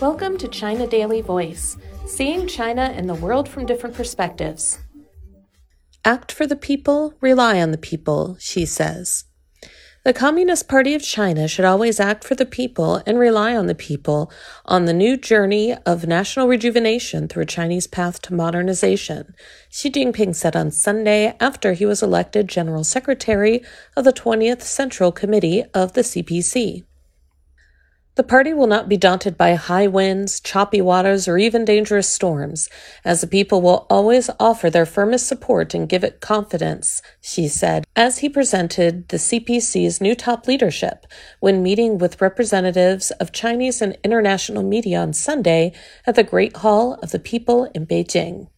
Welcome to China Daily Voice, seeing China and the world from different perspectives. Act for the people, rely on the people, Xi says. The Communist Party of China should always act for the people and rely on the people on the new journey of national rejuvenation through a Chinese path to modernization, Xi Jinping said on Sunday after he was elected General Secretary of the 20th Central Committee of the CPC. The party will not be daunted by high winds, choppy waters, or even dangerous storms, as the people will always offer their firmest support and give it confidence, Xi said, as he presented the CPC's new top leadership when meeting with representatives of Chinese and international media on Sunday at the Great Hall of the People in Beijing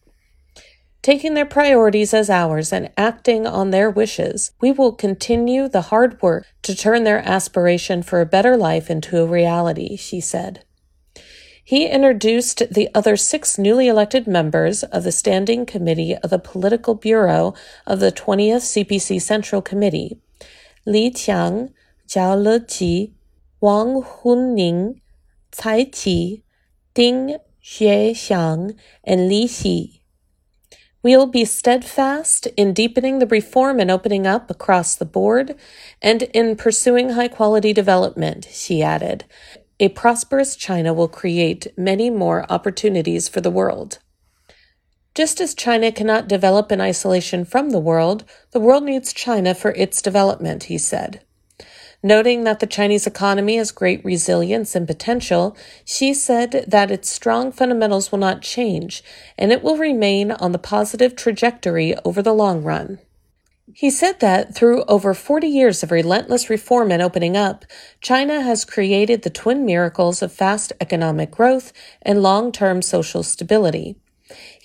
taking their priorities as ours and acting on their wishes, we will continue the hard work to turn their aspiration for a better life into a reality, Xi said. He introduced the other six newly elected members of the Standing Committee of the Political Bureau of the 20th CPC Central Committee Li Qiang, Zhao Leji, Wang Huning, Cai Qi, Ding Xuexiang, and Li Xi. We will be steadfast in deepening the reform and opening up across the board and in pursuing high quality development, Xi added. A prosperous China will create many more opportunities for the world. Just as China cannot develop in isolation from the world, the world needs China for its development, he said. Noting that the Chinese economy has great resilience and potential, Xi said that its strong fundamentals will not change and it will remain on the positive trajectory over the long run. He said that through over 40 years of relentless reform and opening up, China has created the twin miracles of fast economic growth and long term social stability.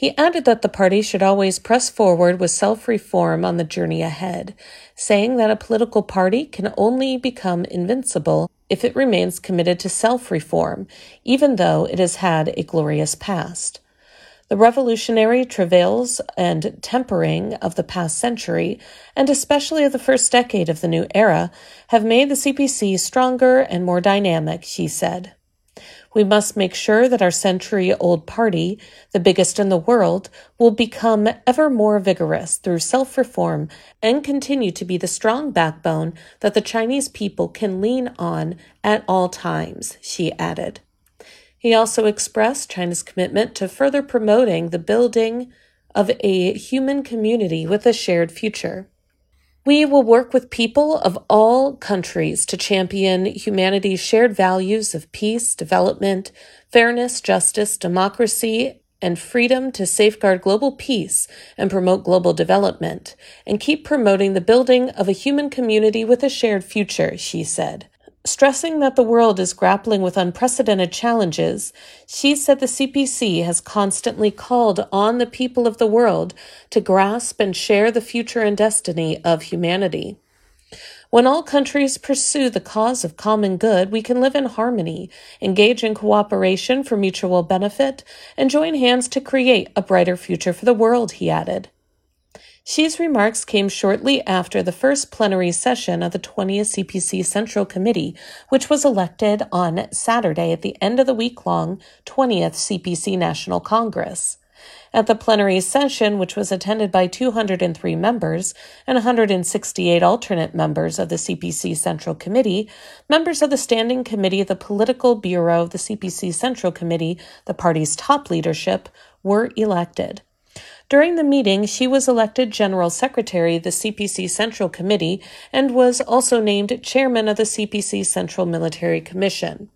He added that the party should always press forward with self reform on the journey ahead, saying that a political party can only become invincible if it remains committed to self reform, even though it has had a glorious past. The revolutionary travails and tempering of the past century, and especially of the first decade of the new era, have made the CPC stronger and more dynamic, Xi said. We must make sure that our century old party, the biggest in the world, will become ever more vigorous through self reform and continue to be the strong backbone that the Chinese people can lean on at all times, Xi added. He also expressed China's commitment to further promoting the building of a human community with a shared future. We will work with people of all countries to champion humanity's shared values of peace, development, fairness, justice, democracy, and freedom to safeguard global peace and promote global development, and keep promoting the building of a human community with a shared future, Xi said. Stressing that the world is grappling with unprecedented challenges, Xi said the CPC has constantly called on the people of the world to grasp and share the future and destiny of humanity. When all countries pursue the cause of common good, we can live in harmony, engage in cooperation for mutual benefit, and join hands to create a brighter future for the world, he added. Xi's remarks came shortly after the first plenary session of the 20th CPC Central Committee, which was elected on Saturday at the end of the week long 20th CPC National Congress. At the plenary session, which was attended by 203 members and 168 alternate members of the CPC Central Committee, members of the Standing Committee the Political Bureau of the CPC Central Committee, the party's top leadership, were elected. During the meeting, Xi was elected General Secretary of the CPC Central Committee and was also named Chairman of the CPC Central Military Commission.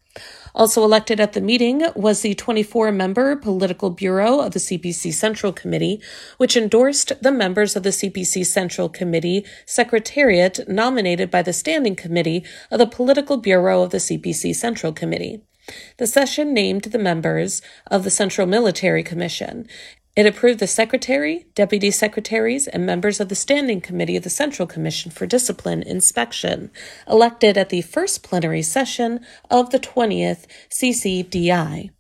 Also elected at the meeting was the 24 member Political Bureau of the CPC Central Committee, which endorsed the members of the CPC Central Committee Secretariat nominated by the Standing Committee of the Political Bureau of the CPC Central Committee. The session named the members of the Central Military Commission, it approved the Secretary, Deputy Secretaries, and members of the Standing Committee of the Central Commission for Discipline Inspection, elected at the first plenary session of the 20th CCDI.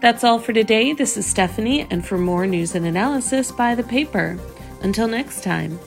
That's all for today. This is Stephanie, and for more news and analysis, buy the paper. Until next time.